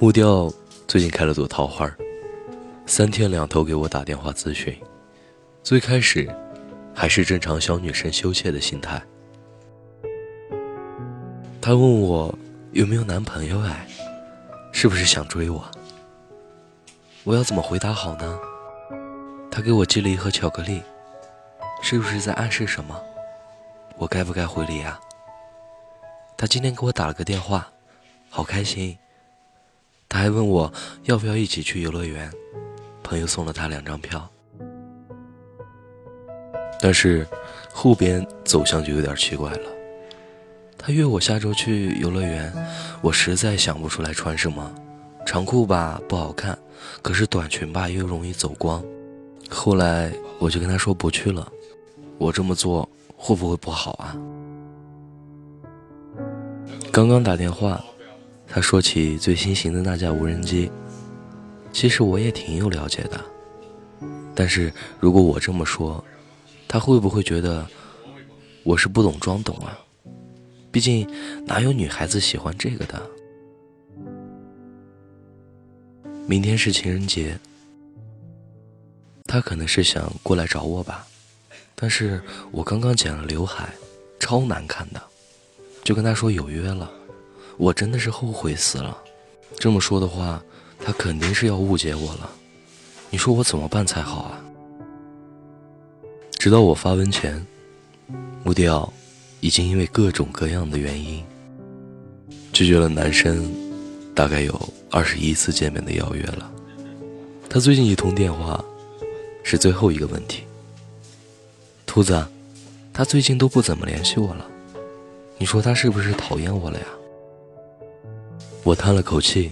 木雕最近开了朵桃花，三天两头给我打电话咨询。最开始还是正常小女生羞怯的心态。她问我有没有男朋友，哎，是不是想追我？我要怎么回答好呢？她给我寄了一盒巧克力，是不是在暗示什么？我该不该回礼啊？她今天给我打了个电话，好开心。他还问我要不要一起去游乐园，朋友送了他两张票。但是后边走向就有点奇怪了。他约我下周去游乐园，我实在想不出来穿什么，长裤吧不好看，可是短裙吧又容易走光。后来我就跟他说不去了，我这么做会不会不好啊？刚刚打电话，他说起最新型的那架无人机，其实我也挺有了解的，但是如果我这么说，他会不会觉得我是不懂装懂啊？毕竟，哪有女孩子喜欢这个的？明天是情人节，他可能是想过来找我吧。但是我刚刚剪了刘海，超难看的，就跟他说有约了。我真的是后悔死了。这么说的话，他肯定是要误解我了。你说我怎么办才好啊？直到我发文前，穆迪奥。已经因为各种各样的原因拒绝了男生大概有二十一次见面的邀约了。他最近一通电话是最后一个问题。兔子，他最近都不怎么联系我了，你说他是不是讨厌我了呀？我叹了口气，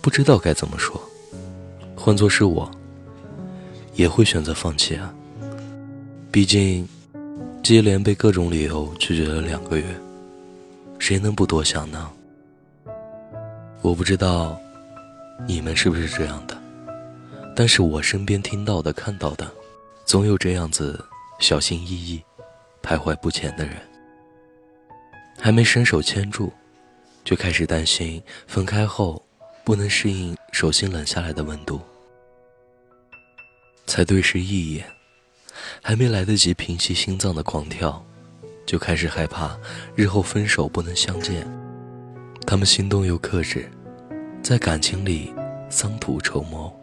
不知道该怎么说。换做是我，也会选择放弃啊。毕竟。接连被各种理由拒绝了两个月，谁能不多想呢？我不知道你们是不是这样的，但是我身边听到的、看到的，总有这样子小心翼翼、徘徊不前的人，还没伸手牵住，就开始担心分开后不能适应手心冷下来的温度，才对视一眼。还没来得及平息心脏的狂跳，就开始害怕日后分手不能相见。他们心动又克制，在感情里桑土筹谋，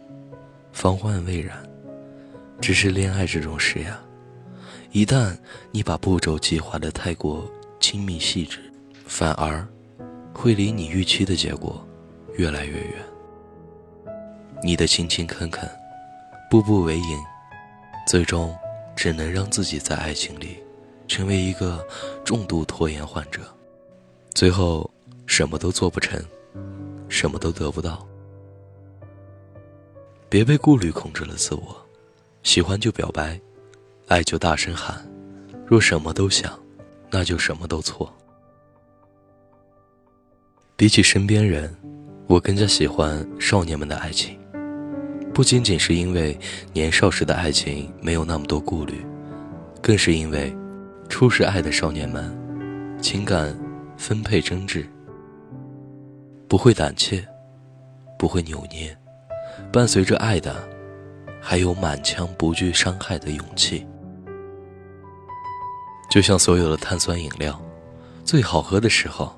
防患未然。只是恋爱这种事呀，一旦你把步骤计划的太过精密细致，反而会离你预期的结果越来越远。你的勤勤恳恳，步步为营，最终。只能让自己在爱情里成为一个重度拖延患者，最后什么都做不成，什么都得不到。别被顾虑控制了自我，喜欢就表白，爱就大声喊。若什么都想，那就什么都错。比起身边人，我更加喜欢少年们的爱情。不仅仅是因为年少时的爱情没有那么多顾虑，更是因为初识爱的少年们，情感分配真挚，不会胆怯，不会扭捏，伴随着爱的，还有满腔不惧伤害的勇气。就像所有的碳酸饮料，最好喝的时候，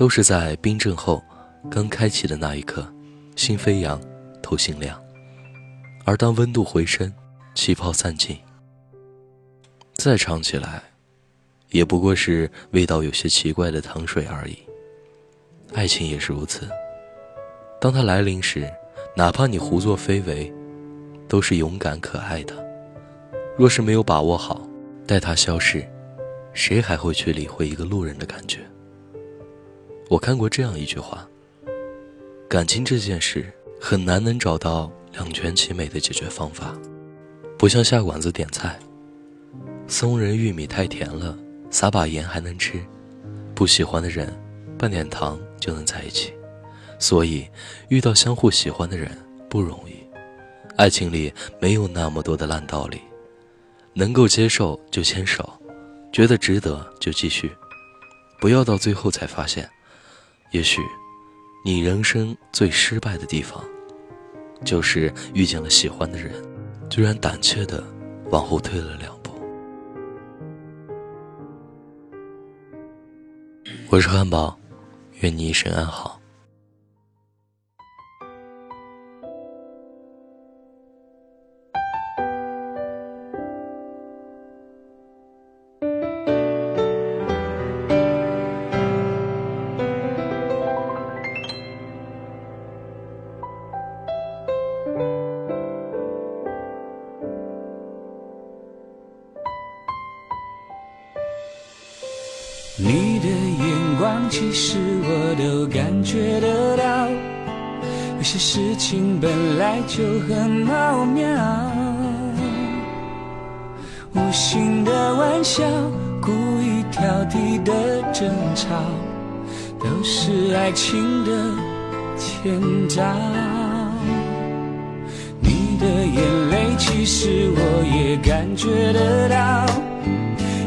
都是在冰镇后刚开启的那一刻，心飞扬，头心凉。而当温度回升，气泡散尽，再尝起来，也不过是味道有些奇怪的糖水而已。爱情也是如此，当它来临时，哪怕你胡作非为，都是勇敢可爱的。若是没有把握好，待它消逝，谁还会去理会一个路人的感觉？我看过这样一句话：感情这件事，很难能找到。两全其美的解决方法，不像下馆子点菜，松仁玉米太甜了，撒把盐还能吃，不喜欢的人，拌点糖就能在一起。所以，遇到相互喜欢的人不容易。爱情里没有那么多的烂道理，能够接受就牵手，觉得值得就继续，不要到最后才发现，也许你人生最失败的地方，就是遇见了喜欢的人，居然胆怯的往后退了两步。我是汉堡，愿你一生安好。其实我都感觉得到。有些事情本来就很奥妙，无心的玩笑，故意挑剔的争吵，都是爱情的前兆。你的眼泪，其实我也感觉得到。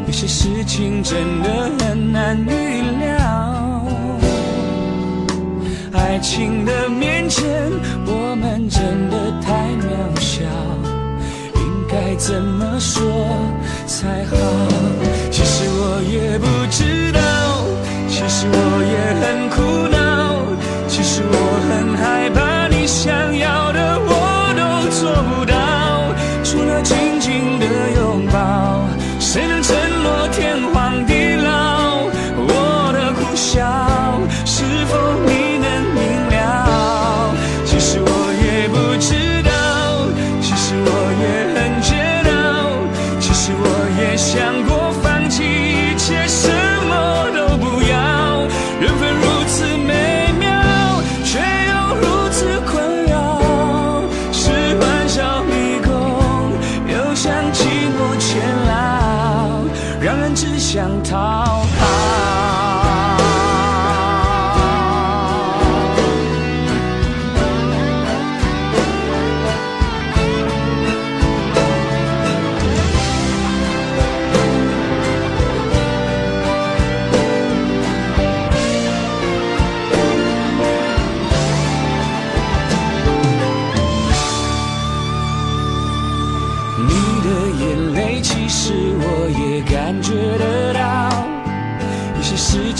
有些事情真的很难预料，情的面前，我们真的太渺小，应该怎么说才好？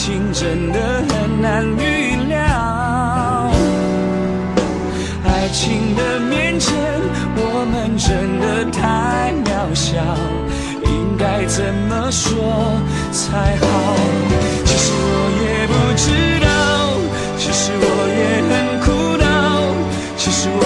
情真的很难预料，爱情的面前，我们真的太渺小，应该怎么说才好？其实我也不知道，其实我也很苦恼，其实我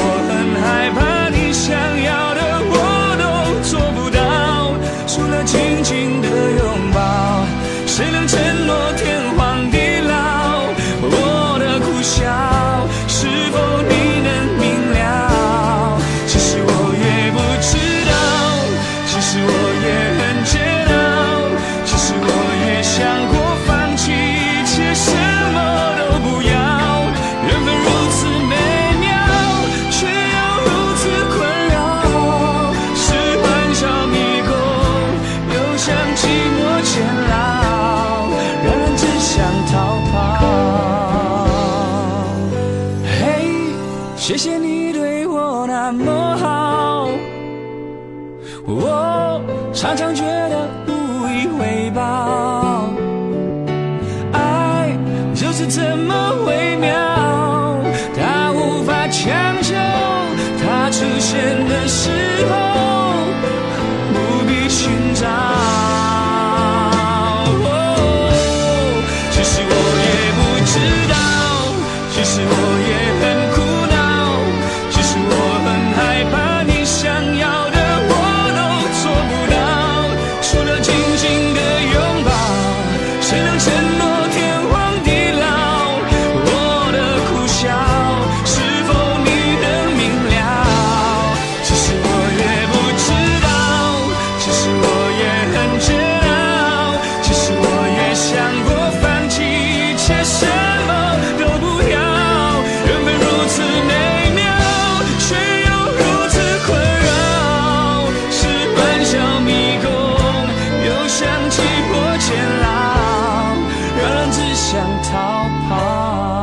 想逃跑。